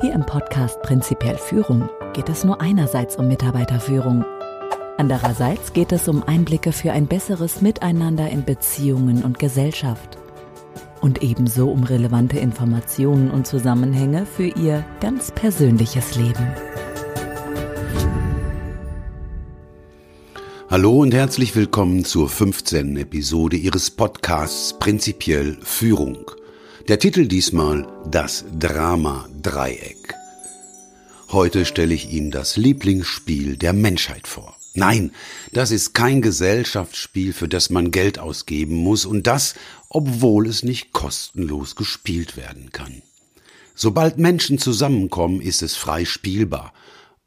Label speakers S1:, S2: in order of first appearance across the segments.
S1: Hier im Podcast Prinzipiell Führung geht es nur einerseits um Mitarbeiterführung. Andererseits geht es um Einblicke für ein besseres Miteinander in Beziehungen und Gesellschaft. Und ebenso um relevante Informationen und Zusammenhänge für Ihr ganz persönliches Leben.
S2: Hallo und herzlich willkommen zur 15. Episode Ihres Podcasts Prinzipiell Führung. Der Titel diesmal Das Drama Dreieck. Heute stelle ich Ihnen das Lieblingsspiel der Menschheit vor. Nein, das ist kein Gesellschaftsspiel, für das man Geld ausgeben muss und das, obwohl es nicht kostenlos gespielt werden kann. Sobald Menschen zusammenkommen, ist es frei spielbar.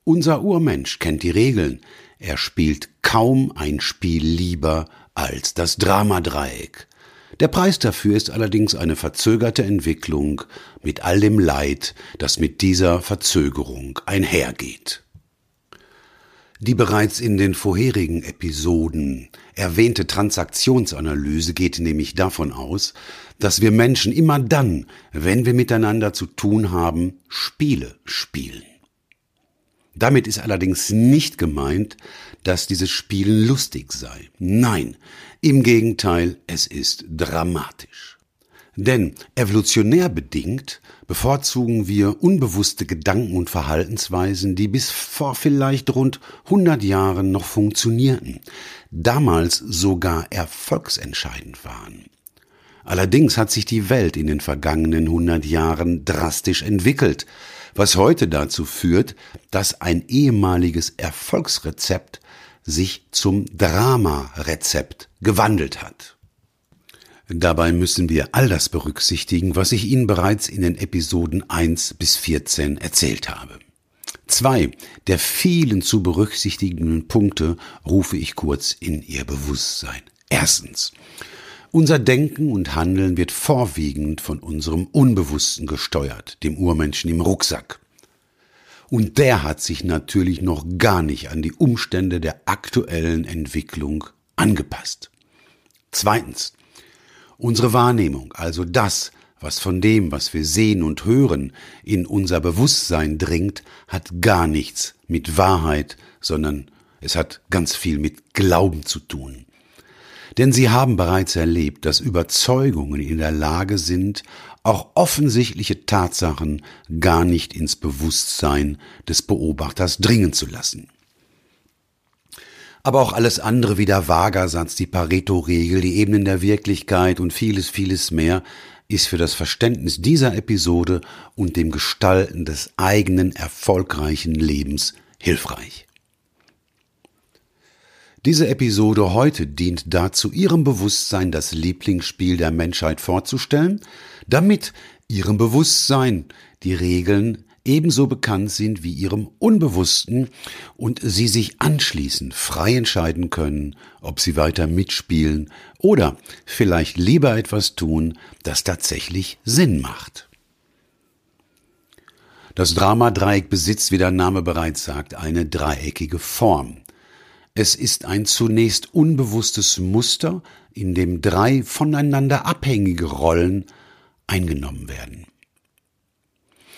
S2: Unser Urmensch kennt die Regeln. Er spielt kaum ein Spiel lieber als das Dramadreieck. Der Preis dafür ist allerdings eine verzögerte Entwicklung mit all dem Leid, das mit dieser Verzögerung einhergeht. Die bereits in den vorherigen Episoden erwähnte Transaktionsanalyse geht nämlich davon aus, dass wir Menschen immer dann, wenn wir miteinander zu tun haben, Spiele spielen. Damit ist allerdings nicht gemeint, dass dieses Spielen lustig sei. Nein, im Gegenteil, es ist dramatisch. Denn evolutionär bedingt bevorzugen wir unbewusste Gedanken und Verhaltensweisen, die bis vor vielleicht rund 100 Jahren noch funktionierten, damals sogar erfolgsentscheidend waren. Allerdings hat sich die Welt in den vergangenen 100 Jahren drastisch entwickelt, was heute dazu führt, dass ein ehemaliges Erfolgsrezept sich zum Drama-Rezept gewandelt hat. Dabei müssen wir all das berücksichtigen, was ich Ihnen bereits in den Episoden 1 bis 14 erzählt habe. Zwei der vielen zu berücksichtigenden Punkte rufe ich kurz in Ihr Bewusstsein. Erstens. Unser Denken und Handeln wird vorwiegend von unserem Unbewussten gesteuert, dem Urmenschen im Rucksack. Und der hat sich natürlich noch gar nicht an die Umstände der aktuellen Entwicklung angepasst. Zweitens. Unsere Wahrnehmung, also das, was von dem, was wir sehen und hören, in unser Bewusstsein dringt, hat gar nichts mit Wahrheit, sondern es hat ganz viel mit Glauben zu tun. Denn sie haben bereits erlebt, dass Überzeugungen in der Lage sind, auch offensichtliche Tatsachen gar nicht ins Bewusstsein des Beobachters dringen zu lassen. Aber auch alles andere wie der Vagersatz, die Pareto-Regel, die Ebenen der Wirklichkeit und vieles, vieles mehr ist für das Verständnis dieser Episode und dem Gestalten des eigenen erfolgreichen Lebens hilfreich. Diese Episode heute dient dazu, Ihrem Bewusstsein das Lieblingsspiel der Menschheit vorzustellen, damit Ihrem Bewusstsein die Regeln ebenso bekannt sind wie Ihrem Unbewussten und Sie sich anschließend frei entscheiden können, ob Sie weiter mitspielen oder vielleicht lieber etwas tun, das tatsächlich Sinn macht. Das Dramadreieck besitzt, wie der Name bereits sagt, eine dreieckige Form. Es ist ein zunächst unbewusstes Muster, in dem drei voneinander abhängige Rollen eingenommen werden.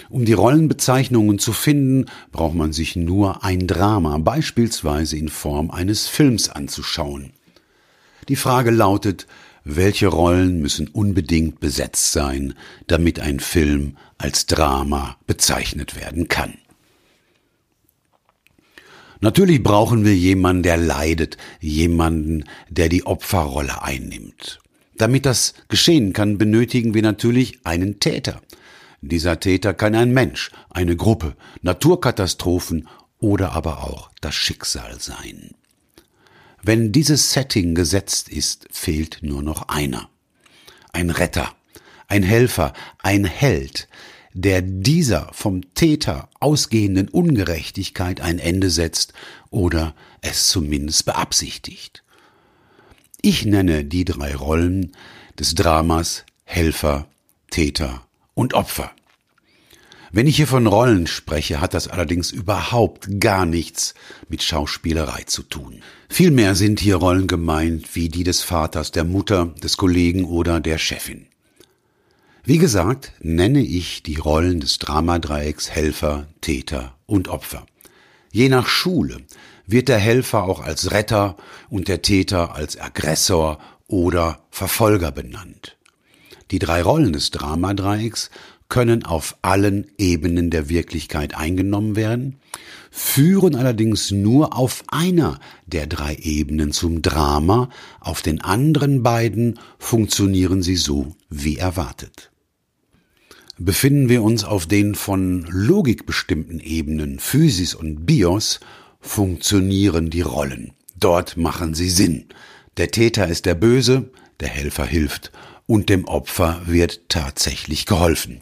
S2: Um die Rollenbezeichnungen zu finden, braucht man sich nur ein Drama, beispielsweise in Form eines Films, anzuschauen. Die Frage lautet, welche Rollen müssen unbedingt besetzt sein, damit ein Film als Drama bezeichnet werden kann. Natürlich brauchen wir jemanden, der leidet, jemanden, der die Opferrolle einnimmt. Damit das geschehen kann, benötigen wir natürlich einen Täter. Dieser Täter kann ein Mensch, eine Gruppe, Naturkatastrophen oder aber auch das Schicksal sein. Wenn dieses Setting gesetzt ist, fehlt nur noch einer. Ein Retter, ein Helfer, ein Held, der dieser vom Täter ausgehenden Ungerechtigkeit ein Ende setzt oder es zumindest beabsichtigt. Ich nenne die drei Rollen des Dramas Helfer, Täter und Opfer. Wenn ich hier von Rollen spreche, hat das allerdings überhaupt gar nichts mit Schauspielerei zu tun. Vielmehr sind hier Rollen gemeint wie die des Vaters, der Mutter, des Kollegen oder der Chefin. Wie gesagt, nenne ich die Rollen des Dramadreiecks Helfer, Täter und Opfer. Je nach Schule wird der Helfer auch als Retter und der Täter als Aggressor oder Verfolger benannt. Die drei Rollen des Dramadreiecks können auf allen Ebenen der Wirklichkeit eingenommen werden, führen allerdings nur auf einer der drei Ebenen zum Drama, auf den anderen beiden funktionieren sie so wie erwartet. Befinden wir uns auf den von Logik bestimmten Ebenen Physis und Bios, funktionieren die Rollen. Dort machen sie Sinn. Der Täter ist der Böse, der Helfer hilft und dem Opfer wird tatsächlich geholfen.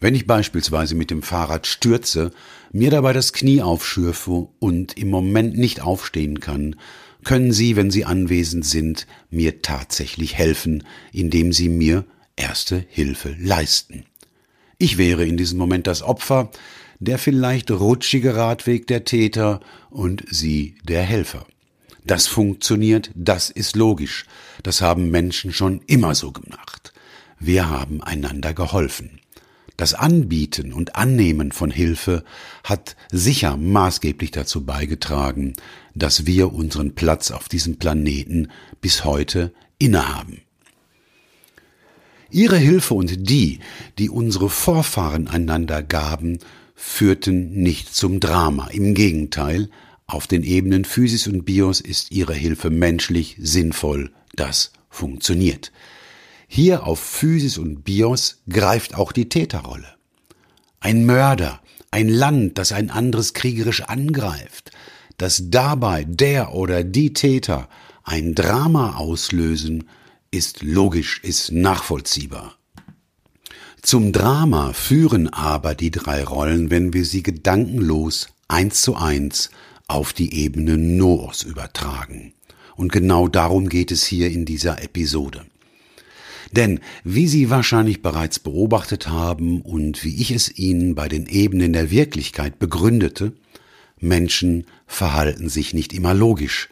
S2: Wenn ich beispielsweise mit dem Fahrrad stürze, mir dabei das Knie aufschürfe und im Moment nicht aufstehen kann, können Sie, wenn Sie anwesend sind, mir tatsächlich helfen, indem Sie mir erste Hilfe leisten. Ich wäre in diesem Moment das Opfer, der vielleicht rutschige Radweg der Täter und Sie der Helfer. Das funktioniert, das ist logisch. Das haben Menschen schon immer so gemacht. Wir haben einander geholfen. Das Anbieten und Annehmen von Hilfe hat sicher maßgeblich dazu beigetragen, dass wir unseren Platz auf diesem Planeten bis heute innehaben. Ihre Hilfe und die, die unsere Vorfahren einander gaben, führten nicht zum Drama. Im Gegenteil, auf den Ebenen Physis und Bios ist ihre Hilfe menschlich, sinnvoll, das funktioniert. Hier auf Physis und Bios greift auch die Täterrolle. Ein Mörder, ein Land, das ein anderes kriegerisch angreift, dass dabei der oder die Täter ein Drama auslösen, ist logisch, ist nachvollziehbar. Zum Drama führen aber die drei Rollen, wenn wir sie gedankenlos eins zu eins auf die Ebene Noos übertragen. Und genau darum geht es hier in dieser Episode. Denn wie Sie wahrscheinlich bereits beobachtet haben und wie ich es Ihnen bei den Ebenen der Wirklichkeit begründete, Menschen verhalten sich nicht immer logisch.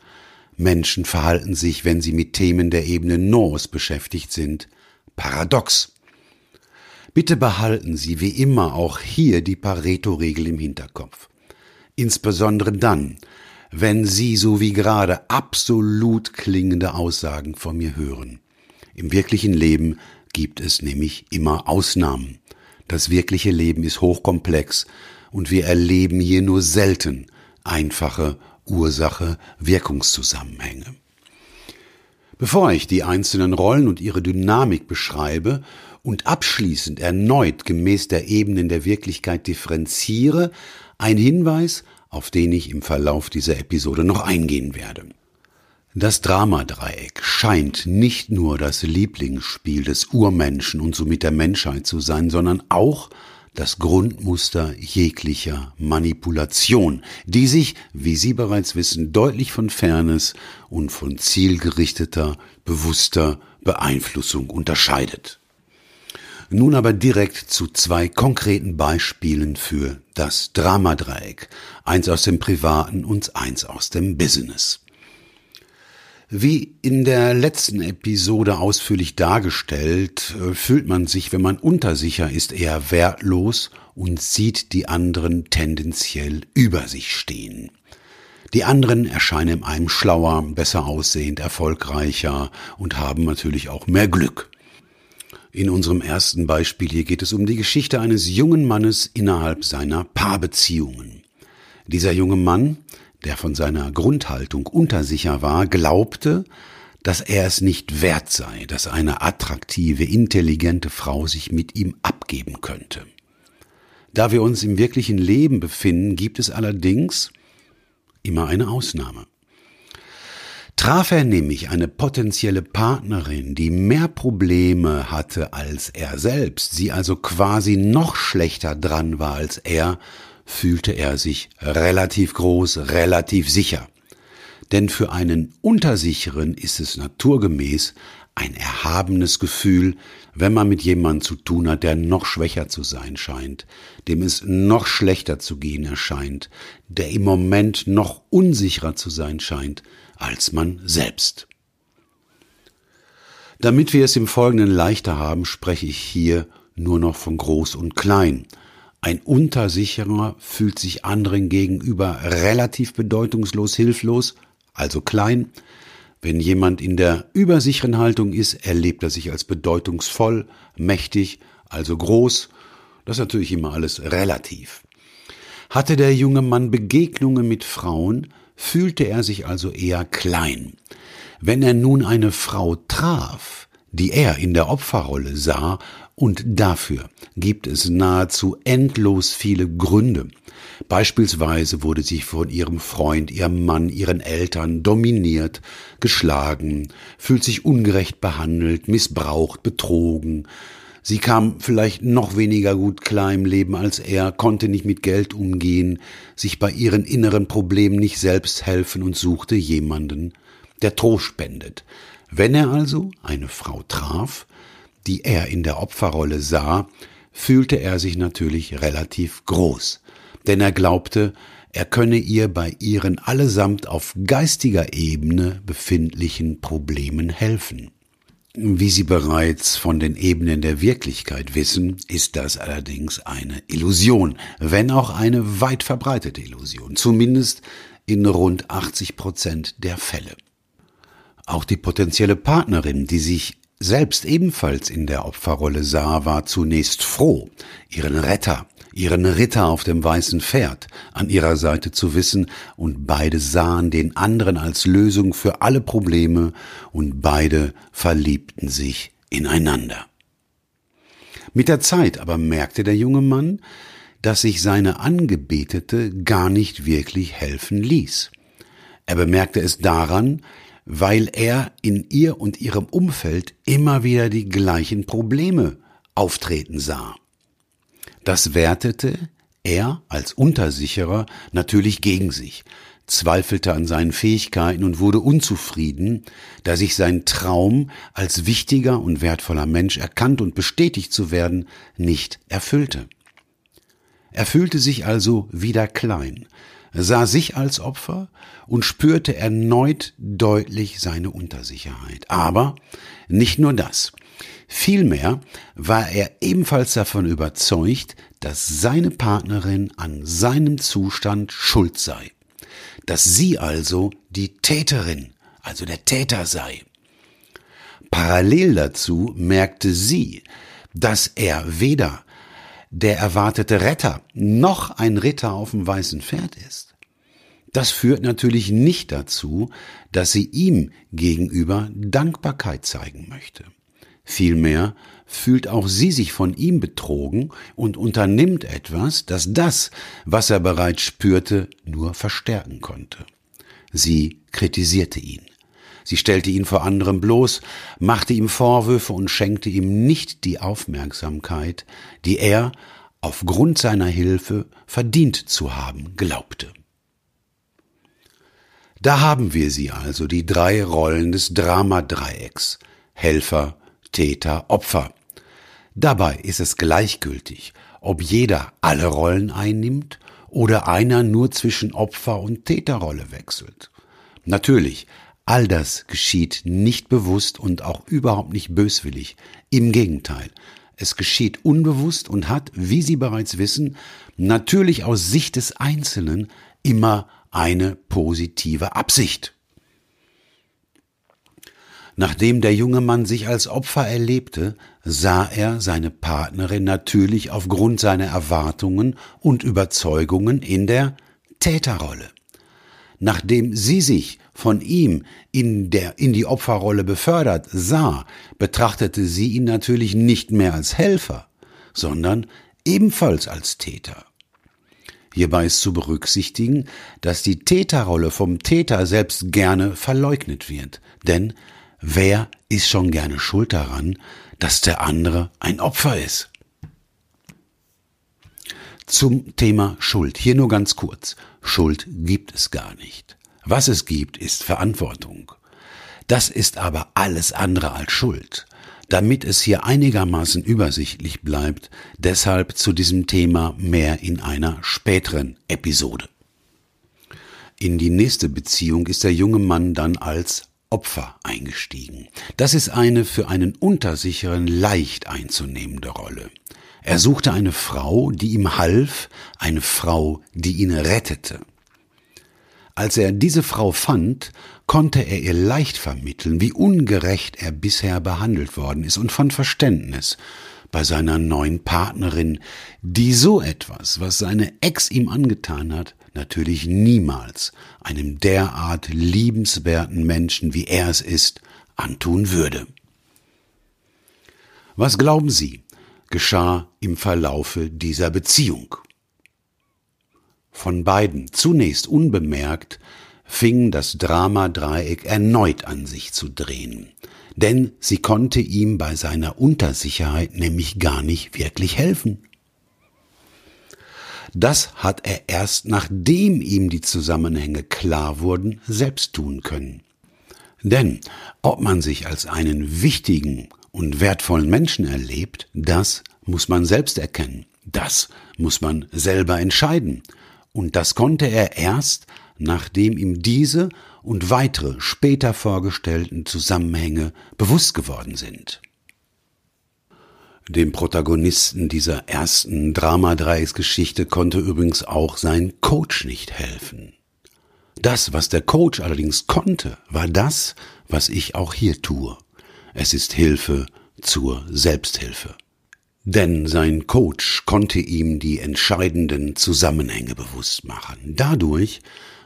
S2: Menschen verhalten sich, wenn sie mit Themen der Ebene Nos beschäftigt sind, paradox. Bitte behalten Sie wie immer auch hier die Pareto-Regel im Hinterkopf. Insbesondere dann, wenn Sie so wie gerade absolut klingende Aussagen von mir hören. Im wirklichen Leben gibt es nämlich immer Ausnahmen. Das wirkliche Leben ist hochkomplex und wir erleben hier nur selten einfache Ursache-Wirkungszusammenhänge. Bevor ich die einzelnen Rollen und ihre Dynamik beschreibe und abschließend erneut gemäß der Ebenen der Wirklichkeit differenziere, ein Hinweis, auf den ich im Verlauf dieser Episode noch eingehen werde. Das Dramadreieck scheint nicht nur das Lieblingsspiel des Urmenschen und somit der Menschheit zu sein, sondern auch das Grundmuster jeglicher Manipulation, die sich, wie Sie bereits wissen, deutlich von Fairness und von zielgerichteter, bewusster Beeinflussung unterscheidet. Nun aber direkt zu zwei konkreten Beispielen für das Dramadreieck, eins aus dem Privaten und eins aus dem Business. Wie in der letzten Episode ausführlich dargestellt, äh, fühlt man sich, wenn man unter ist, eher wertlos und sieht die anderen tendenziell über sich stehen. Die anderen erscheinen einem schlauer, besser aussehend, erfolgreicher und haben natürlich auch mehr Glück. In unserem ersten Beispiel hier geht es um die Geschichte eines jungen Mannes innerhalb seiner Paarbeziehungen. Dieser junge Mann der von seiner Grundhaltung untersicher war, glaubte, dass er es nicht wert sei, dass eine attraktive, intelligente Frau sich mit ihm abgeben könnte. Da wir uns im wirklichen Leben befinden, gibt es allerdings immer eine Ausnahme. Traf er nämlich eine potenzielle Partnerin, die mehr Probleme hatte als er selbst, sie also quasi noch schlechter dran war als er, fühlte er sich relativ groß, relativ sicher. Denn für einen Untersicheren ist es naturgemäß ein erhabenes Gefühl, wenn man mit jemandem zu tun hat, der noch schwächer zu sein scheint, dem es noch schlechter zu gehen erscheint, der im Moment noch unsicherer zu sein scheint als man selbst. Damit wir es im Folgenden leichter haben, spreche ich hier nur noch von groß und klein. Ein Untersicherer fühlt sich anderen gegenüber relativ bedeutungslos hilflos, also klein. Wenn jemand in der übersicheren Haltung ist, erlebt er sich als bedeutungsvoll, mächtig, also groß. Das ist natürlich immer alles relativ. Hatte der junge Mann Begegnungen mit Frauen, fühlte er sich also eher klein. Wenn er nun eine Frau traf, die er in der Opferrolle sah, und dafür gibt es nahezu endlos viele Gründe. Beispielsweise wurde sie von ihrem Freund, ihrem Mann, ihren Eltern dominiert, geschlagen, fühlt sich ungerecht behandelt, missbraucht, betrogen, Sie kam vielleicht noch weniger gut klar im Leben als er, konnte nicht mit Geld umgehen, sich bei ihren inneren Problemen nicht selbst helfen und suchte jemanden, der Trost spendet. Wenn er also eine Frau traf, die er in der Opferrolle sah, fühlte er sich natürlich relativ groß, denn er glaubte, er könne ihr bei ihren allesamt auf geistiger Ebene befindlichen Problemen helfen. Wie Sie bereits von den Ebenen der Wirklichkeit wissen, ist das allerdings eine Illusion, wenn auch eine weit verbreitete Illusion, zumindest in rund 80 Prozent der Fälle. Auch die potenzielle Partnerin, die sich selbst ebenfalls in der Opferrolle sah, war zunächst froh, ihren Retter, ihren Ritter auf dem weißen Pferd an ihrer Seite zu wissen, und beide sahen den anderen als Lösung für alle Probleme, und beide verliebten sich ineinander. Mit der Zeit aber merkte der junge Mann, dass sich seine Angebetete gar nicht wirklich helfen ließ. Er bemerkte es daran, weil er in ihr und ihrem Umfeld immer wieder die gleichen Probleme auftreten sah. Das wertete er als Untersicherer natürlich gegen sich, zweifelte an seinen Fähigkeiten und wurde unzufrieden, da sich sein Traum, als wichtiger und wertvoller Mensch erkannt und bestätigt zu werden, nicht erfüllte. Er fühlte sich also wieder klein, sah sich als Opfer und spürte erneut deutlich seine Untersicherheit. Aber nicht nur das. Vielmehr war er ebenfalls davon überzeugt, dass seine Partnerin an seinem Zustand schuld sei, dass sie also die Täterin, also der Täter sei. Parallel dazu merkte sie, dass er weder der erwartete Retter noch ein Ritter auf dem weißen Pferd ist. Das führt natürlich nicht dazu, dass sie ihm gegenüber Dankbarkeit zeigen möchte. Vielmehr fühlt auch sie sich von ihm betrogen und unternimmt etwas, das das, was er bereits spürte, nur verstärken konnte. Sie kritisierte ihn. Sie stellte ihn vor anderem bloß, machte ihm Vorwürfe und schenkte ihm nicht die Aufmerksamkeit, die er aufgrund seiner Hilfe verdient zu haben glaubte. Da haben wir sie also, die drei Rollen des Dramadreiecks Helfer, Täter, Opfer. Dabei ist es gleichgültig, ob jeder alle Rollen einnimmt oder einer nur zwischen Opfer und Täterrolle wechselt. Natürlich, All das geschieht nicht bewusst und auch überhaupt nicht böswillig. Im Gegenteil, es geschieht unbewusst und hat, wie Sie bereits wissen, natürlich aus Sicht des Einzelnen immer eine positive Absicht. Nachdem der junge Mann sich als Opfer erlebte, sah er seine Partnerin natürlich aufgrund seiner Erwartungen und Überzeugungen in der Täterrolle. Nachdem sie sich von ihm in, der, in die Opferrolle befördert sah, betrachtete sie ihn natürlich nicht mehr als Helfer, sondern ebenfalls als Täter. Hierbei ist zu berücksichtigen, dass die Täterrolle vom Täter selbst gerne verleugnet wird. Denn wer ist schon gerne schuld daran, dass der andere ein Opfer ist? Zum Thema Schuld. Hier nur ganz kurz. Schuld gibt es gar nicht. Was es gibt, ist Verantwortung. Das ist aber alles andere als Schuld. Damit es hier einigermaßen übersichtlich bleibt, deshalb zu diesem Thema mehr in einer späteren Episode. In die nächste Beziehung ist der junge Mann dann als Opfer eingestiegen. Das ist eine für einen Untersicheren leicht einzunehmende Rolle. Er suchte eine Frau, die ihm half, eine Frau, die ihn rettete. Als er diese Frau fand, konnte er ihr leicht vermitteln, wie ungerecht er bisher behandelt worden ist und von Verständnis bei seiner neuen Partnerin, die so etwas, was seine Ex ihm angetan hat, natürlich niemals einem derart liebenswerten Menschen, wie er es ist, antun würde. Was glauben Sie, geschah im Verlaufe dieser Beziehung? Von beiden, zunächst unbemerkt, fing das Dramadreieck erneut an sich zu drehen, denn sie konnte ihm bei seiner Untersicherheit nämlich gar nicht wirklich helfen. Das hat er erst nachdem ihm die Zusammenhänge klar wurden, selbst tun können. Denn ob man sich als einen wichtigen und wertvollen Menschen erlebt, das muss man selbst erkennen. Das muss man selber entscheiden. Und das konnte er erst, nachdem ihm diese und weitere später vorgestellten Zusammenhänge bewusst geworden sind. Dem Protagonisten dieser ersten Dramadreiecksgeschichte konnte übrigens auch sein Coach nicht helfen. Das, was der Coach allerdings konnte, war das, was ich auch hier tue. Es ist Hilfe zur Selbsthilfe. Denn sein Coach konnte ihm die entscheidenden Zusammenhänge bewusst machen. Dadurch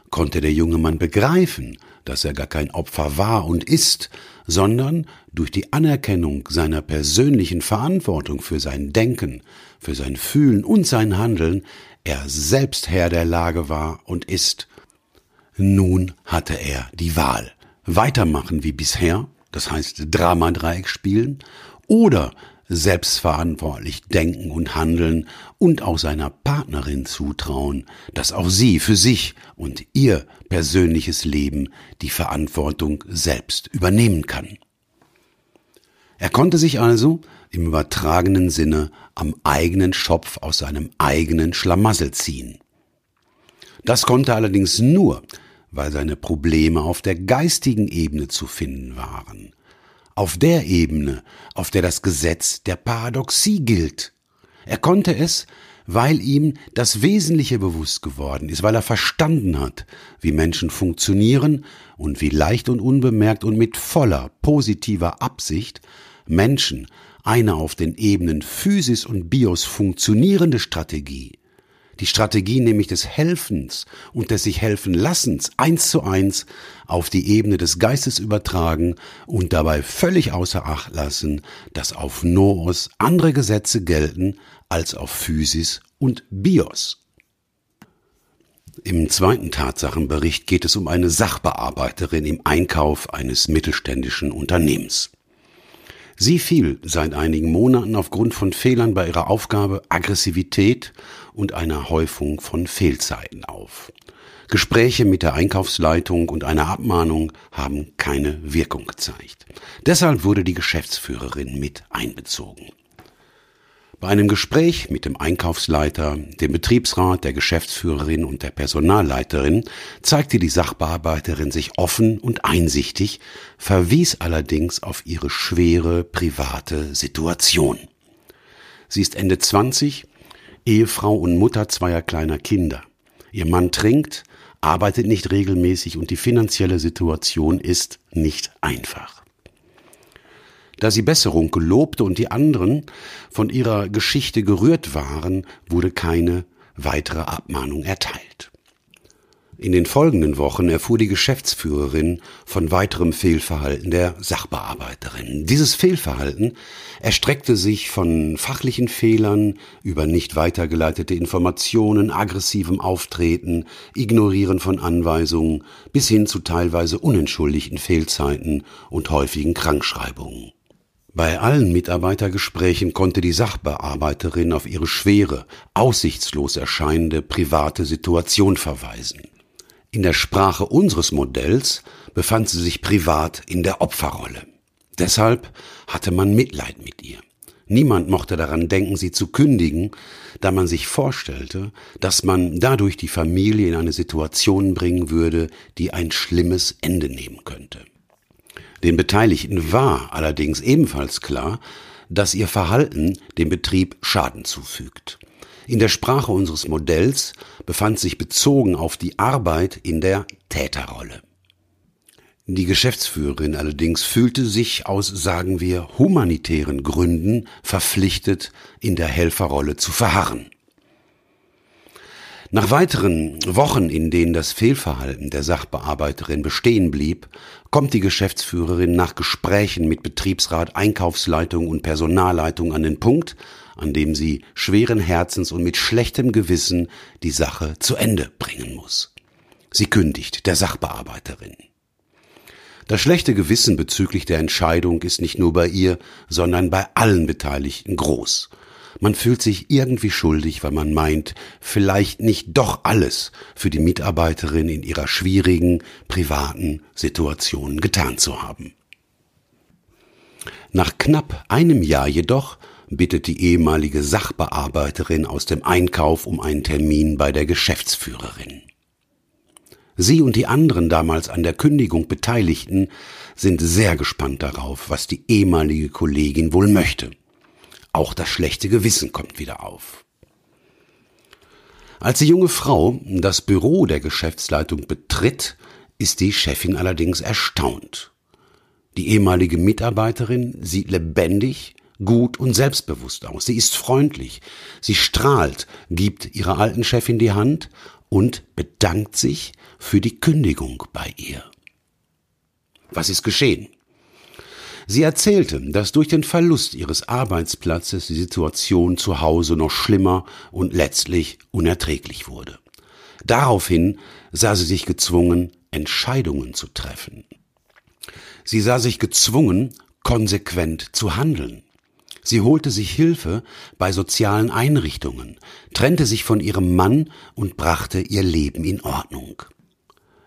S2: konnte der junge Mann begreifen, dass er gar kein Opfer war und ist, sondern durch die Anerkennung seiner persönlichen Verantwortung für sein Denken, für sein Fühlen und sein Handeln er selbst Herr der Lage war und ist. Nun hatte er die Wahl. Weitermachen wie bisher, das heißt Dramadreieck spielen, oder selbstverantwortlich denken und handeln und auch seiner Partnerin zutrauen, dass auch sie für sich und ihr persönliches Leben die Verantwortung selbst übernehmen kann. Er konnte sich also im übertragenen Sinne am eigenen Schopf aus seinem eigenen Schlamassel ziehen. Das konnte allerdings nur, weil seine Probleme auf der geistigen Ebene zu finden waren, auf der Ebene, auf der das Gesetz der Paradoxie gilt. Er konnte es, weil ihm das Wesentliche bewusst geworden ist, weil er verstanden hat, wie Menschen funktionieren und wie leicht und unbemerkt und mit voller positiver Absicht Menschen eine auf den Ebenen Physis und Bios funktionierende Strategie die Strategie nämlich des Helfens und des sich helfen Lassens eins zu eins auf die Ebene des Geistes übertragen und dabei völlig außer Acht lassen, dass auf Noos andere Gesetze gelten als auf Physis und Bios. Im zweiten Tatsachenbericht geht es um eine Sachbearbeiterin im Einkauf eines mittelständischen Unternehmens. Sie fiel seit einigen Monaten aufgrund von Fehlern bei ihrer Aufgabe, Aggressivität und einer Häufung von Fehlzeiten auf. Gespräche mit der Einkaufsleitung und einer Abmahnung haben keine Wirkung gezeigt. Deshalb wurde die Geschäftsführerin mit einbezogen. Bei einem Gespräch mit dem Einkaufsleiter, dem Betriebsrat, der Geschäftsführerin und der Personalleiterin zeigte die Sachbearbeiterin sich offen und einsichtig, verwies allerdings auf ihre schwere private Situation. Sie ist Ende 20, Ehefrau und Mutter zweier kleiner Kinder. Ihr Mann trinkt, arbeitet nicht regelmäßig und die finanzielle Situation ist nicht einfach. Da sie Besserung gelobte und die anderen von ihrer Geschichte gerührt waren, wurde keine weitere Abmahnung erteilt. In den folgenden Wochen erfuhr die Geschäftsführerin von weiterem Fehlverhalten der Sachbearbeiterin. Dieses Fehlverhalten erstreckte sich von fachlichen Fehlern über nicht weitergeleitete Informationen, aggressivem Auftreten, Ignorieren von Anweisungen bis hin zu teilweise unentschuldigten Fehlzeiten und häufigen Krankschreibungen. Bei allen Mitarbeitergesprächen konnte die Sachbearbeiterin auf ihre schwere, aussichtslos erscheinende private Situation verweisen. In der Sprache unseres Modells befand sie sich privat in der Opferrolle. Deshalb hatte man Mitleid mit ihr. Niemand mochte daran denken, sie zu kündigen, da man sich vorstellte, dass man dadurch die Familie in eine Situation bringen würde, die ein schlimmes Ende nehmen könnte. Den Beteiligten war allerdings ebenfalls klar, dass ihr Verhalten dem Betrieb Schaden zufügt. In der Sprache unseres Modells befand sich bezogen auf die Arbeit in der Täterrolle. Die Geschäftsführerin allerdings fühlte sich aus, sagen wir, humanitären Gründen verpflichtet, in der Helferrolle zu verharren. Nach weiteren Wochen, in denen das Fehlverhalten der Sachbearbeiterin bestehen blieb, kommt die Geschäftsführerin nach Gesprächen mit Betriebsrat, Einkaufsleitung und Personalleitung an den Punkt, an dem sie schweren Herzens und mit schlechtem Gewissen die Sache zu Ende bringen muss. Sie kündigt der Sachbearbeiterin. Das schlechte Gewissen bezüglich der Entscheidung ist nicht nur bei ihr, sondern bei allen Beteiligten groß. Man fühlt sich irgendwie schuldig, weil man meint, vielleicht nicht doch alles für die Mitarbeiterin in ihrer schwierigen, privaten Situation getan zu haben. Nach knapp einem Jahr jedoch bittet die ehemalige Sachbearbeiterin aus dem Einkauf um einen Termin bei der Geschäftsführerin. Sie und die anderen damals an der Kündigung Beteiligten sind sehr gespannt darauf, was die ehemalige Kollegin wohl möchte. Auch das schlechte Gewissen kommt wieder auf. Als die junge Frau das Büro der Geschäftsleitung betritt, ist die Chefin allerdings erstaunt. Die ehemalige Mitarbeiterin sieht lebendig, gut und selbstbewusst aus. Sie ist freundlich, sie strahlt, gibt ihrer alten Chefin die Hand und bedankt sich für die Kündigung bei ihr. Was ist geschehen? Sie erzählte, dass durch den Verlust ihres Arbeitsplatzes die Situation zu Hause noch schlimmer und letztlich unerträglich wurde. Daraufhin sah sie sich gezwungen, Entscheidungen zu treffen. Sie sah sich gezwungen, konsequent zu handeln. Sie holte sich Hilfe bei sozialen Einrichtungen, trennte sich von ihrem Mann und brachte ihr Leben in Ordnung.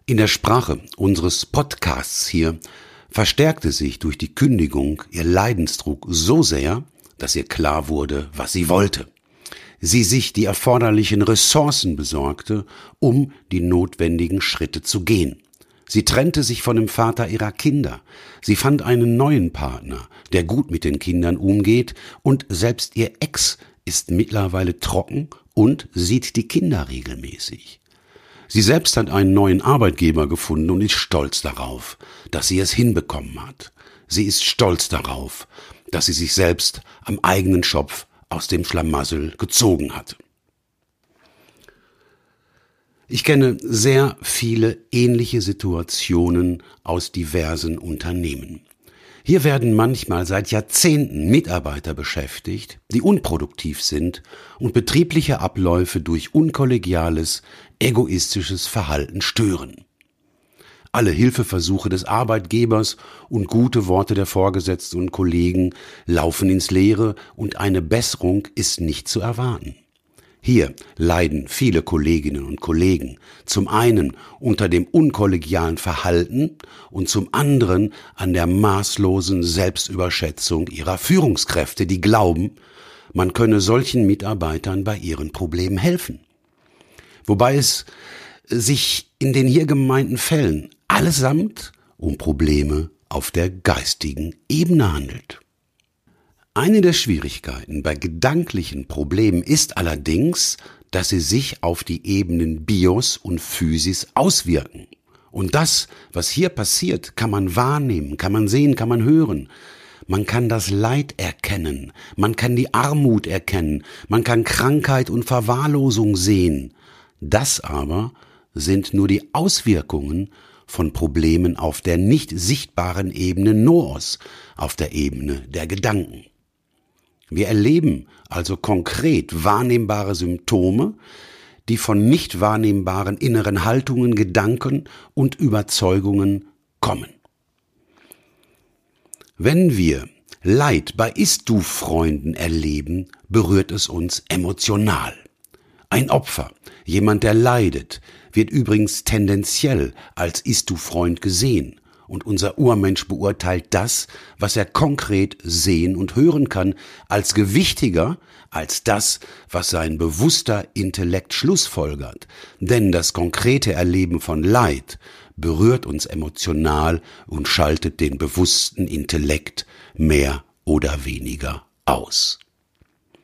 S2: In der Sprache unseres Podcasts hier verstärkte sich durch die Kündigung ihr Leidensdruck so sehr, dass ihr klar wurde, was sie wollte. Sie sich die erforderlichen Ressourcen besorgte, um die notwendigen Schritte zu gehen. Sie trennte sich von dem Vater ihrer Kinder. Sie fand einen neuen Partner, der gut mit den Kindern umgeht, und selbst ihr Ex ist mittlerweile trocken und sieht die Kinder regelmäßig. Sie selbst hat einen neuen Arbeitgeber gefunden und ist stolz darauf, dass sie es hinbekommen hat. Sie ist stolz darauf, dass sie sich selbst am eigenen Schopf aus dem Schlamassel gezogen hat. Ich kenne sehr viele ähnliche Situationen aus diversen Unternehmen. Hier werden manchmal seit Jahrzehnten Mitarbeiter beschäftigt, die unproduktiv sind und betriebliche Abläufe durch unkollegiales, egoistisches Verhalten stören. Alle Hilfeversuche des Arbeitgebers und gute Worte der Vorgesetzten und Kollegen laufen ins Leere und eine Besserung ist nicht zu erwarten. Hier leiden viele Kolleginnen und Kollegen zum einen unter dem unkollegialen Verhalten und zum anderen an der maßlosen Selbstüberschätzung ihrer Führungskräfte, die glauben, man könne solchen Mitarbeitern bei ihren Problemen helfen. Wobei es sich in den hier gemeinten Fällen allesamt um Probleme auf der geistigen Ebene handelt. Eine der Schwierigkeiten bei gedanklichen Problemen ist allerdings, dass sie sich auf die Ebenen Bios und Physis auswirken. Und das, was hier passiert, kann man wahrnehmen, kann man sehen, kann man hören. Man kann das Leid erkennen, man kann die Armut erkennen, man kann Krankheit und Verwahrlosung sehen. Das aber sind nur die Auswirkungen von Problemen auf der nicht sichtbaren Ebene Noos, auf der Ebene der Gedanken. Wir erleben also konkret wahrnehmbare Symptome, die von nicht wahrnehmbaren inneren Haltungen, Gedanken und Überzeugungen kommen. Wenn wir Leid bei Ist-Du-Freunden erleben, berührt es uns emotional. Ein Opfer, jemand, der leidet, wird übrigens tendenziell als Ist-Du-Freund gesehen und unser Urmensch beurteilt das, was er konkret sehen und hören kann, als gewichtiger als das, was sein bewusster Intellekt schlussfolgert. Denn das konkrete Erleben von Leid berührt uns emotional und schaltet den bewussten Intellekt mehr oder weniger aus.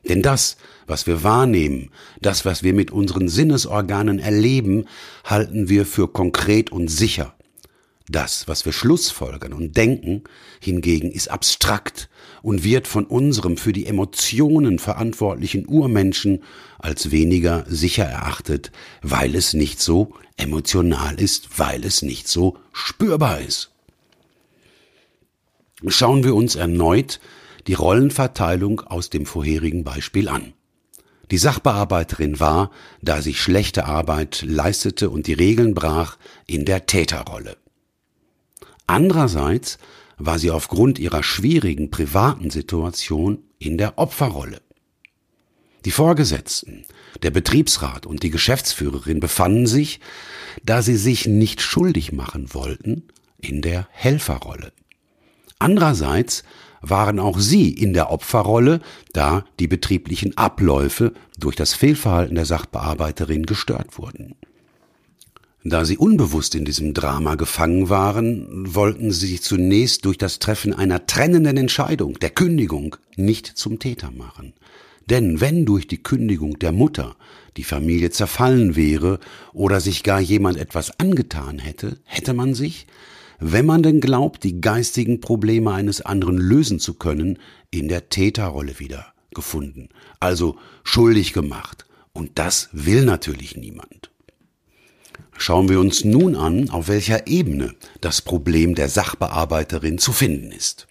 S2: Denn das, was wir wahrnehmen, das, was wir mit unseren Sinnesorganen erleben, halten wir für konkret und sicher. Das, was wir schlussfolgern und denken, hingegen ist abstrakt und wird von unserem für die Emotionen verantwortlichen Urmenschen als weniger sicher erachtet, weil es nicht so emotional ist, weil es nicht so spürbar ist. Schauen wir uns erneut die Rollenverteilung aus dem vorherigen Beispiel an. Die Sachbearbeiterin war, da sie schlechte Arbeit leistete und die Regeln brach, in der Täterrolle. Andererseits war sie aufgrund ihrer schwierigen privaten Situation in der Opferrolle. Die Vorgesetzten, der Betriebsrat und die Geschäftsführerin befanden sich, da sie sich nicht schuldig machen wollten, in der Helferrolle. Andererseits waren auch sie in der Opferrolle, da die betrieblichen Abläufe durch das Fehlverhalten der Sachbearbeiterin gestört wurden. Da sie unbewusst in diesem Drama gefangen waren, wollten sie sich zunächst durch das Treffen einer trennenden Entscheidung, der Kündigung, nicht zum Täter machen. Denn wenn durch die Kündigung der Mutter die Familie zerfallen wäre oder sich gar jemand etwas angetan hätte, hätte man sich, wenn man denn glaubt, die geistigen Probleme eines anderen lösen zu können, in der Täterrolle wieder gefunden, also schuldig gemacht. Und das will natürlich niemand. Schauen wir uns nun an, auf welcher Ebene das Problem der Sachbearbeiterin zu finden ist.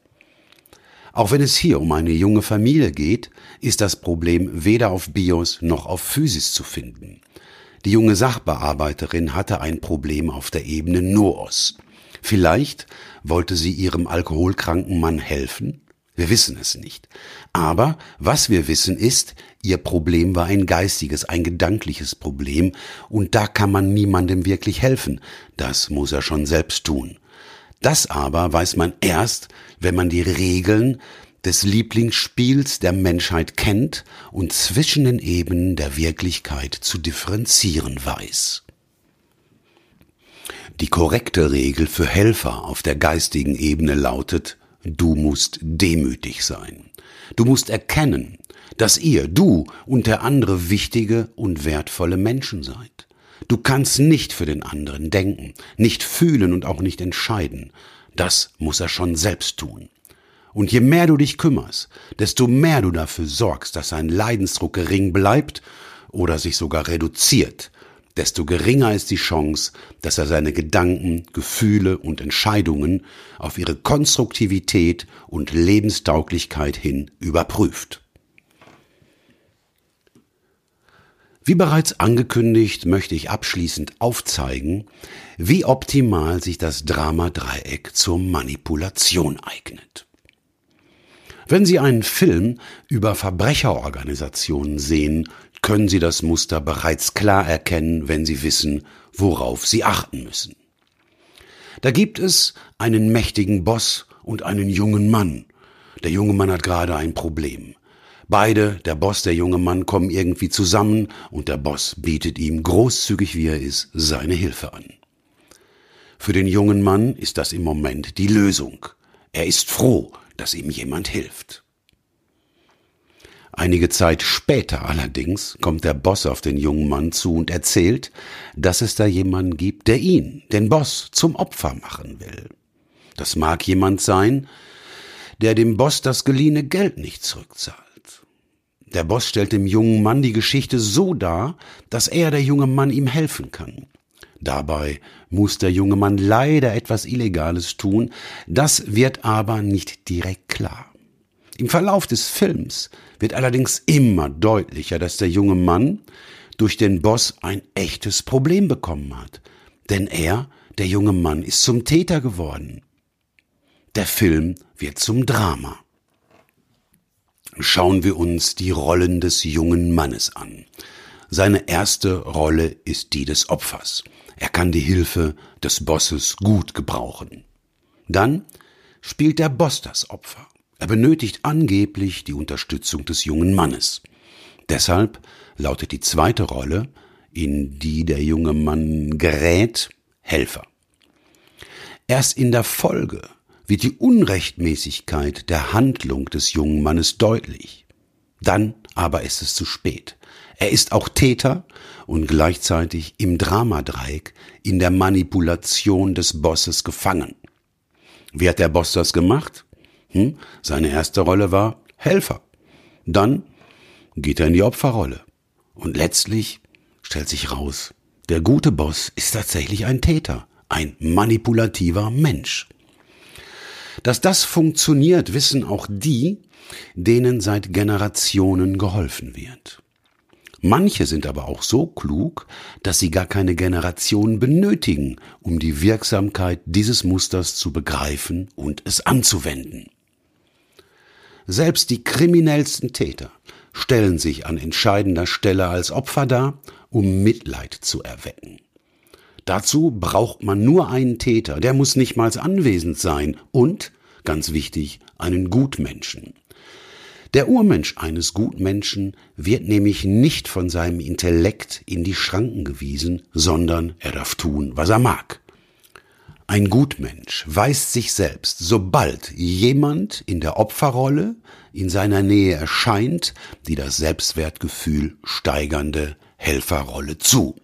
S2: Auch wenn es hier um eine junge Familie geht, ist das Problem weder auf Bios noch auf Physis zu finden. Die junge Sachbearbeiterin hatte ein Problem auf der Ebene Noos. Vielleicht wollte sie ihrem alkoholkranken Mann helfen? Wir wissen es nicht. Aber was wir wissen ist, ihr Problem war ein geistiges, ein gedankliches Problem, und da kann man niemandem wirklich helfen. Das muss er schon selbst tun. Das aber weiß man erst, wenn man die Regeln des Lieblingsspiels der Menschheit kennt und zwischen den Ebenen der Wirklichkeit zu differenzieren weiß. Die korrekte Regel für Helfer auf der geistigen Ebene lautet, du musst demütig sein. Du musst erkennen, dass ihr, du und der andere wichtige und wertvolle Menschen seid. Du kannst nicht für den anderen denken, nicht fühlen und auch nicht entscheiden. Das muss er schon selbst tun. Und je mehr du dich kümmerst, desto mehr du dafür sorgst, dass sein Leidensdruck gering bleibt oder sich sogar reduziert, desto geringer ist die Chance, dass er seine Gedanken, Gefühle und Entscheidungen auf ihre Konstruktivität und Lebenstauglichkeit hin überprüft. Wie bereits angekündigt, möchte ich abschließend aufzeigen, wie optimal sich das Drama-Dreieck zur Manipulation eignet. Wenn Sie einen Film über Verbrecherorganisationen sehen, können Sie das Muster bereits klar erkennen, wenn Sie wissen, worauf Sie achten müssen. Da gibt es einen mächtigen Boss und einen jungen Mann. Der junge Mann hat gerade ein Problem. Beide, der Boss, der junge Mann, kommen irgendwie zusammen und der Boss bietet ihm, großzügig wie er ist, seine Hilfe an. Für den jungen Mann ist das im Moment die Lösung. Er ist froh, dass ihm jemand hilft. Einige Zeit später allerdings kommt der Boss auf den jungen Mann zu und erzählt, dass es da jemanden gibt, der ihn, den Boss, zum Opfer machen will. Das mag jemand sein, der dem Boss das geliehene Geld nicht zurückzahlt. Der Boss stellt dem jungen Mann die Geschichte so dar, dass er, der junge Mann, ihm helfen kann. Dabei muss der junge Mann leider etwas Illegales tun, das wird aber nicht direkt klar. Im Verlauf des Films wird allerdings immer deutlicher, dass der junge Mann durch den Boss ein echtes Problem bekommen hat. Denn er, der junge Mann, ist zum Täter geworden. Der Film wird zum Drama. Schauen wir uns die Rollen des jungen Mannes an. Seine erste Rolle ist die des Opfers. Er kann die Hilfe des Bosses gut gebrauchen. Dann spielt der Boss das Opfer. Er benötigt angeblich die Unterstützung des jungen Mannes. Deshalb lautet die zweite Rolle, in die der junge Mann gerät, Helfer. Erst in der Folge wird die Unrechtmäßigkeit der Handlung des jungen Mannes deutlich. Dann aber ist es zu spät. Er ist auch Täter und gleichzeitig im Dramadreieck in der Manipulation des Bosses gefangen. Wie hat der Boss das gemacht? Hm? Seine erste Rolle war Helfer. Dann geht er in die Opferrolle. Und letztlich stellt sich raus, der gute Boss ist tatsächlich ein Täter, ein manipulativer Mensch. Dass das funktioniert, wissen auch die, denen seit Generationen geholfen wird. Manche sind aber auch so klug, dass sie gar keine Generation benötigen, um die Wirksamkeit dieses Musters zu begreifen und es anzuwenden. Selbst die kriminellsten Täter stellen sich an entscheidender Stelle als Opfer dar, um Mitleid zu erwecken. Dazu braucht man nur einen Täter, der muss nicht mal anwesend sein und, ganz wichtig, einen Gutmenschen. Der Urmensch eines Gutmenschen wird nämlich nicht von seinem Intellekt in die Schranken gewiesen, sondern er darf tun, was er mag. Ein Gutmensch weist sich selbst, sobald jemand in der Opferrolle in seiner Nähe erscheint, die das Selbstwertgefühl steigernde Helferrolle zu.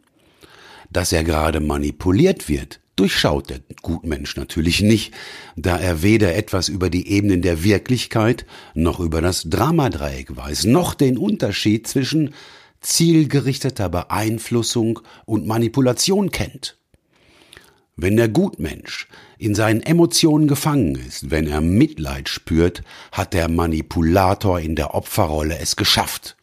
S2: Dass er gerade manipuliert wird, durchschaut der Gutmensch natürlich nicht, da er weder etwas über die Ebenen der Wirklichkeit noch über das Dramadreieck weiß, noch den Unterschied zwischen zielgerichteter Beeinflussung und Manipulation kennt. Wenn der Gutmensch in seinen Emotionen gefangen ist, wenn er Mitleid spürt, hat der Manipulator in der Opferrolle es geschafft.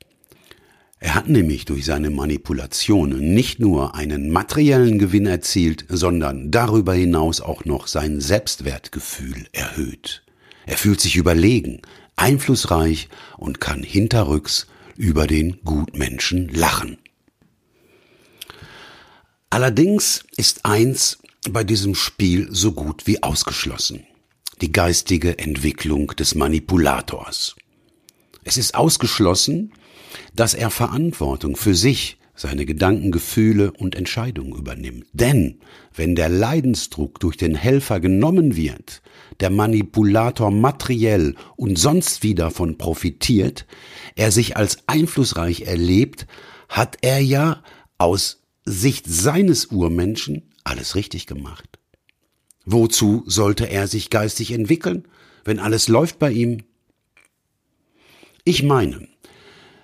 S2: Er hat nämlich durch seine Manipulationen nicht nur einen materiellen Gewinn erzielt, sondern darüber hinaus auch noch sein Selbstwertgefühl erhöht. Er fühlt sich überlegen, einflussreich und kann hinterrücks über den Gutmenschen lachen. Allerdings ist eins bei diesem Spiel so gut wie ausgeschlossen. Die geistige Entwicklung des Manipulators. Es ist ausgeschlossen, dass er Verantwortung für sich, seine Gedanken, Gefühle und Entscheidungen übernimmt. Denn wenn der Leidensdruck durch den Helfer genommen wird, der Manipulator materiell und sonst wie davon profitiert, er sich als einflussreich erlebt, hat er ja aus Sicht seines Urmenschen alles richtig gemacht. Wozu sollte er sich geistig entwickeln, wenn alles läuft bei ihm? Ich meine,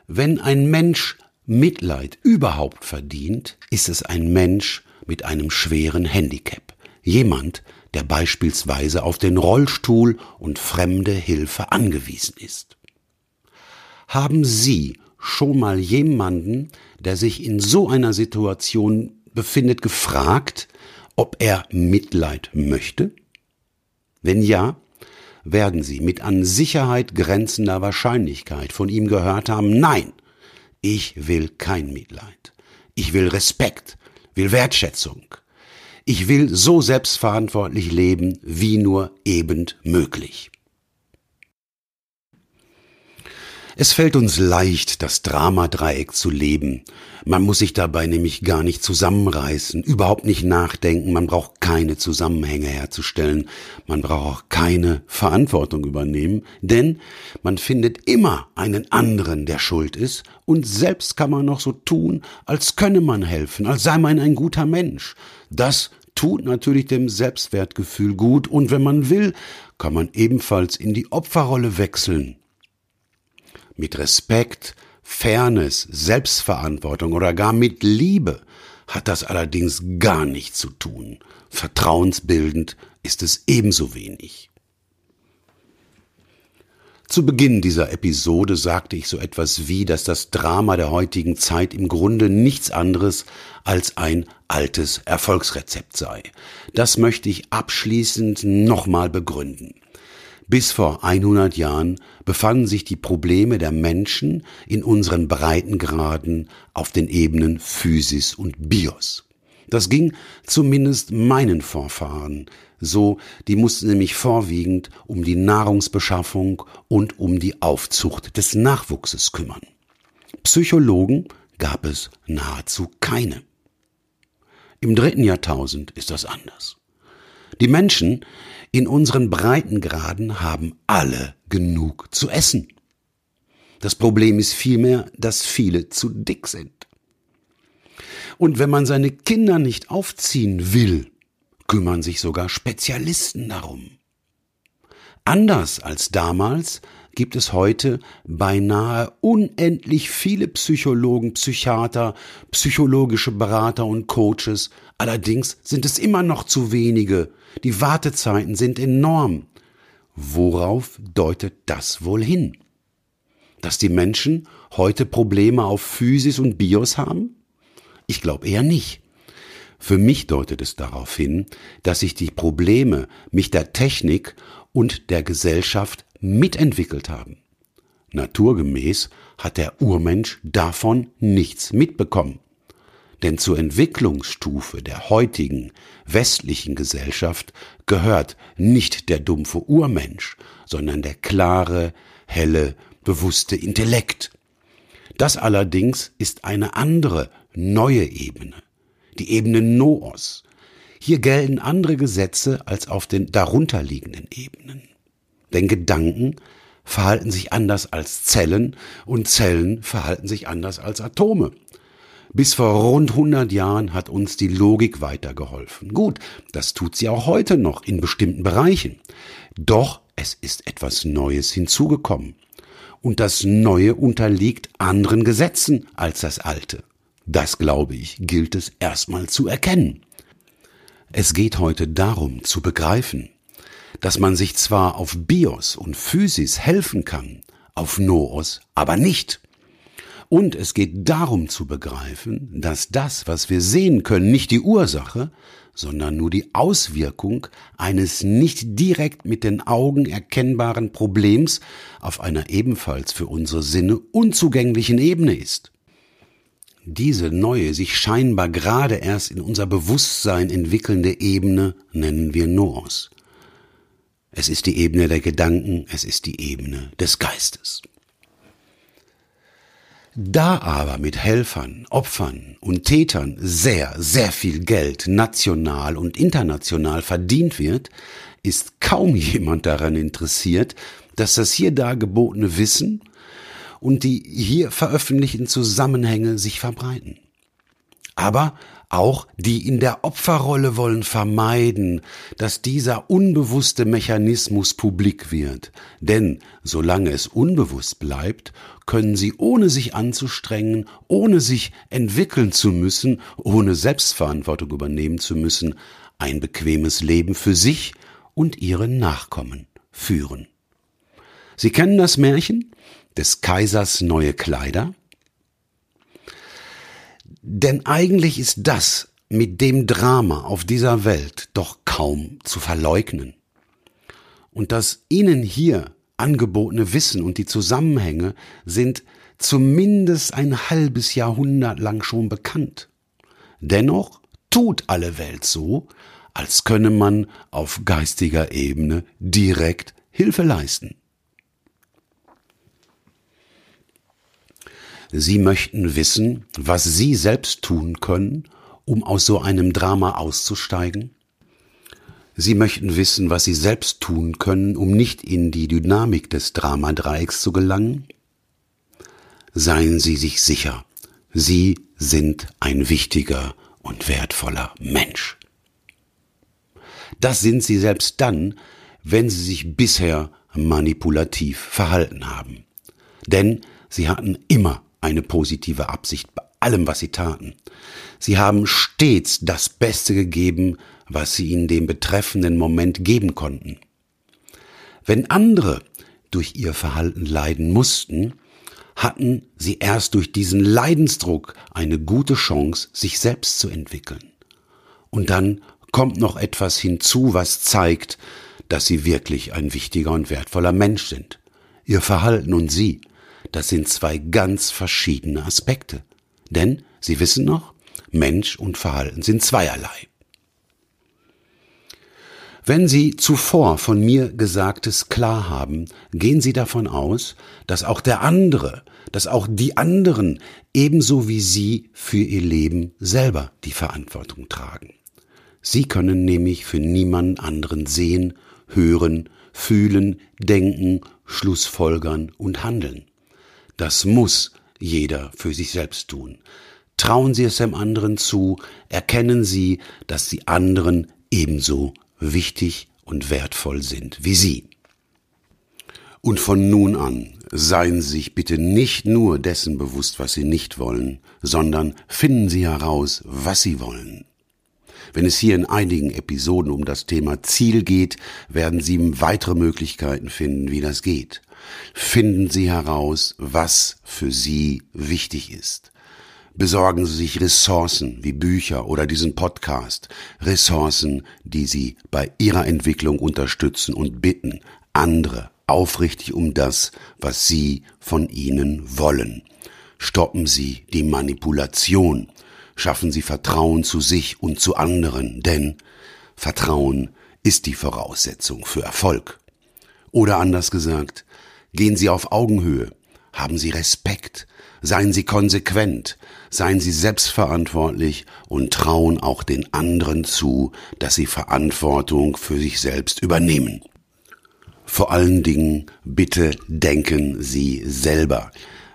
S2: wenn ein Mensch Mitleid überhaupt verdient, ist es ein Mensch mit einem schweren Handicap. Jemand, der beispielsweise auf den Rollstuhl und fremde Hilfe angewiesen ist. Haben Sie schon mal jemanden, der sich in so einer Situation befindet, gefragt, ob er Mitleid möchte? Wenn ja, werden Sie mit an Sicherheit grenzender Wahrscheinlichkeit von ihm gehört haben, nein, ich will kein Mitleid. Ich will Respekt, will Wertschätzung. Ich will so selbstverantwortlich leben, wie nur eben möglich. Es fällt uns leicht, das Dramadreieck zu leben. Man muss sich dabei nämlich gar nicht zusammenreißen, überhaupt nicht nachdenken, man braucht keine Zusammenhänge herzustellen, man braucht auch keine Verantwortung übernehmen, denn man findet immer einen anderen, der schuld ist, und selbst kann man noch so tun, als könne man helfen, als sei man ein guter Mensch. Das tut natürlich dem Selbstwertgefühl gut, und wenn man will, kann man ebenfalls in die Opferrolle wechseln mit Respekt, Fairness, Selbstverantwortung oder gar mit Liebe hat das allerdings gar nichts zu tun. Vertrauensbildend ist es ebenso wenig. Zu Beginn dieser Episode sagte ich so etwas wie, dass das Drama der heutigen Zeit im Grunde nichts anderes als ein altes Erfolgsrezept sei. Das möchte ich abschließend nochmal begründen. Bis vor 100 Jahren befanden sich die Probleme der Menschen in unseren Breitengraden auf den Ebenen Physis und Bios. Das ging zumindest meinen Vorfahren so, die mussten nämlich vorwiegend um die Nahrungsbeschaffung und um die Aufzucht des Nachwuchses kümmern. Psychologen gab es nahezu keine. Im dritten Jahrtausend ist das anders. Die Menschen in unseren Breitengraden haben alle genug zu essen. Das Problem ist vielmehr, dass viele zu dick sind. Und wenn man seine Kinder nicht aufziehen will, kümmern sich sogar Spezialisten darum. Anders als damals gibt es heute beinahe unendlich viele Psychologen, Psychiater, psychologische Berater und Coaches. Allerdings sind es immer noch zu wenige. Die Wartezeiten sind enorm. Worauf deutet das wohl hin? Dass die Menschen heute Probleme auf Physis und Bios haben? Ich glaube eher nicht. Für mich deutet es darauf hin, dass sich die Probleme mich der Technik und der Gesellschaft mitentwickelt haben. Naturgemäß hat der Urmensch davon nichts mitbekommen. Denn zur Entwicklungsstufe der heutigen westlichen Gesellschaft gehört nicht der dumpfe Urmensch, sondern der klare, helle, bewusste Intellekt. Das allerdings ist eine andere, neue Ebene die Ebene Noos. Hier gelten andere Gesetze als auf den darunterliegenden Ebenen. Denn Gedanken verhalten sich anders als Zellen und Zellen verhalten sich anders als Atome. Bis vor rund 100 Jahren hat uns die Logik weitergeholfen. Gut, das tut sie auch heute noch in bestimmten Bereichen. Doch es ist etwas Neues hinzugekommen. Und das Neue unterliegt anderen Gesetzen als das Alte. Das, glaube ich, gilt es erstmal zu erkennen. Es geht heute darum zu begreifen, dass man sich zwar auf Bios und Physis helfen kann, auf Noos aber nicht. Und es geht darum zu begreifen, dass das, was wir sehen können, nicht die Ursache, sondern nur die Auswirkung eines nicht direkt mit den Augen erkennbaren Problems auf einer ebenfalls für unsere Sinne unzugänglichen Ebene ist. Diese neue, sich scheinbar gerade erst in unser Bewusstsein entwickelnde Ebene nennen wir Noos. Es ist die Ebene der Gedanken, es ist die Ebene des Geistes. Da aber mit Helfern, Opfern und Tätern sehr, sehr viel Geld national und international verdient wird, ist kaum jemand daran interessiert, dass das hier dargebotene Wissen und die hier veröffentlichten Zusammenhänge sich verbreiten. Aber auch die in der Opferrolle wollen vermeiden, dass dieser unbewusste Mechanismus publik wird. Denn solange es unbewusst bleibt, können sie ohne sich anzustrengen, ohne sich entwickeln zu müssen, ohne Selbstverantwortung übernehmen zu müssen, ein bequemes Leben für sich und ihre Nachkommen führen. Sie kennen das Märchen? des Kaisers neue Kleider? Denn eigentlich ist das mit dem Drama auf dieser Welt doch kaum zu verleugnen. Und das Ihnen hier angebotene Wissen und die Zusammenhänge sind zumindest ein halbes Jahrhundert lang schon bekannt. Dennoch tut alle Welt so, als könne man auf geistiger Ebene direkt Hilfe leisten. Sie möchten wissen, was Sie selbst tun können, um aus so einem Drama auszusteigen? Sie möchten wissen, was Sie selbst tun können, um nicht in die Dynamik des Dramadreiecks zu gelangen? Seien Sie sich sicher, Sie sind ein wichtiger und wertvoller Mensch. Das sind Sie selbst dann, wenn Sie sich bisher manipulativ verhalten haben. Denn Sie hatten immer eine positive Absicht bei allem, was sie taten. Sie haben stets das Beste gegeben, was sie in dem betreffenden Moment geben konnten. Wenn andere durch ihr Verhalten leiden mussten, hatten sie erst durch diesen Leidensdruck eine gute Chance, sich selbst zu entwickeln. Und dann kommt noch etwas hinzu, was zeigt, dass sie wirklich ein wichtiger und wertvoller Mensch sind. Ihr Verhalten und sie das sind zwei ganz verschiedene Aspekte. Denn, Sie wissen noch, Mensch und Verhalten sind zweierlei. Wenn Sie zuvor von mir Gesagtes klar haben, gehen Sie davon aus, dass auch der andere, dass auch die anderen ebenso wie Sie für ihr Leben selber die Verantwortung tragen. Sie können nämlich für niemanden anderen sehen, hören, fühlen, denken, schlussfolgern und handeln. Das muss jeder für sich selbst tun. Trauen Sie es dem anderen zu, erkennen Sie, dass die anderen ebenso wichtig und wertvoll sind wie Sie. Und von nun an seien Sie sich bitte nicht nur dessen bewusst, was Sie nicht wollen, sondern finden Sie heraus, was Sie wollen. Wenn es hier in einigen Episoden um das Thema Ziel geht, werden Sie weitere Möglichkeiten finden, wie das geht. Finden Sie heraus, was für Sie wichtig ist. Besorgen Sie sich Ressourcen wie Bücher oder diesen Podcast, Ressourcen, die Sie bei Ihrer Entwicklung unterstützen und bitten, andere aufrichtig um das, was Sie von ihnen wollen. Stoppen Sie die Manipulation, schaffen Sie Vertrauen zu sich und zu anderen, denn Vertrauen ist die Voraussetzung für Erfolg. Oder anders gesagt, gehen Sie auf Augenhöhe, haben Sie Respekt, seien Sie konsequent, seien Sie selbstverantwortlich und trauen auch den anderen zu, dass sie Verantwortung für sich selbst übernehmen. Vor allen Dingen bitte denken Sie selber.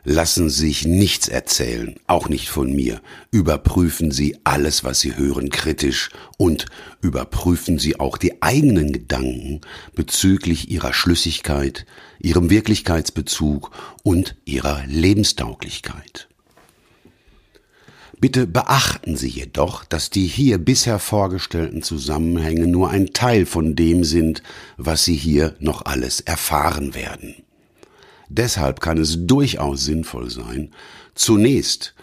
S2: Lassen Sie sich nichts erzählen, auch nicht von mir. Überprüfen Sie alles, was Sie hören, kritisch und überprüfen Sie auch die eigenen Gedanken bezüglich Ihrer Schlüssigkeit, Ihrem Wirklichkeitsbezug und Ihrer Lebenstauglichkeit. Bitte beachten Sie jedoch, dass die hier bisher vorgestellten Zusammenhänge nur ein Teil von dem sind, was Sie hier noch alles erfahren werden. Deshalb kann es durchaus sinnvoll sein, zunächst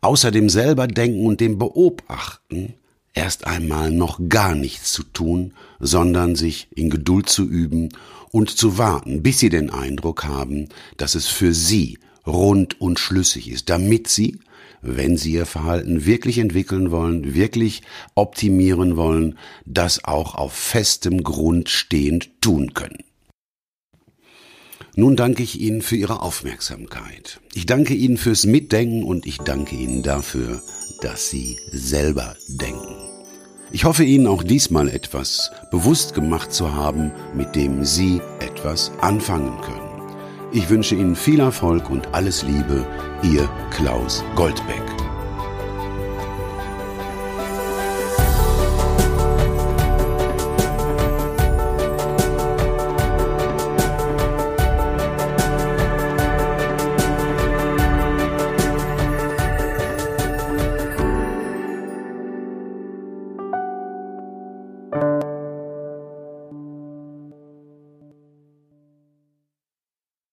S2: außer dem selber Denken und dem Beobachten erst einmal noch gar nichts zu tun, sondern sich in Geduld zu üben und zu warten, bis Sie den Eindruck haben, dass es für Sie rund und schlüssig ist, damit Sie wenn Sie Ihr Verhalten wirklich entwickeln wollen, wirklich optimieren wollen, das auch auf festem Grund stehend tun können. Nun danke ich Ihnen für Ihre Aufmerksamkeit. Ich danke Ihnen fürs Mitdenken und ich danke Ihnen dafür, dass Sie selber denken. Ich hoffe Ihnen auch diesmal etwas bewusst gemacht zu haben, mit dem Sie etwas anfangen können. Ich wünsche Ihnen viel Erfolg und alles Liebe, Ihr Klaus Goldbeck.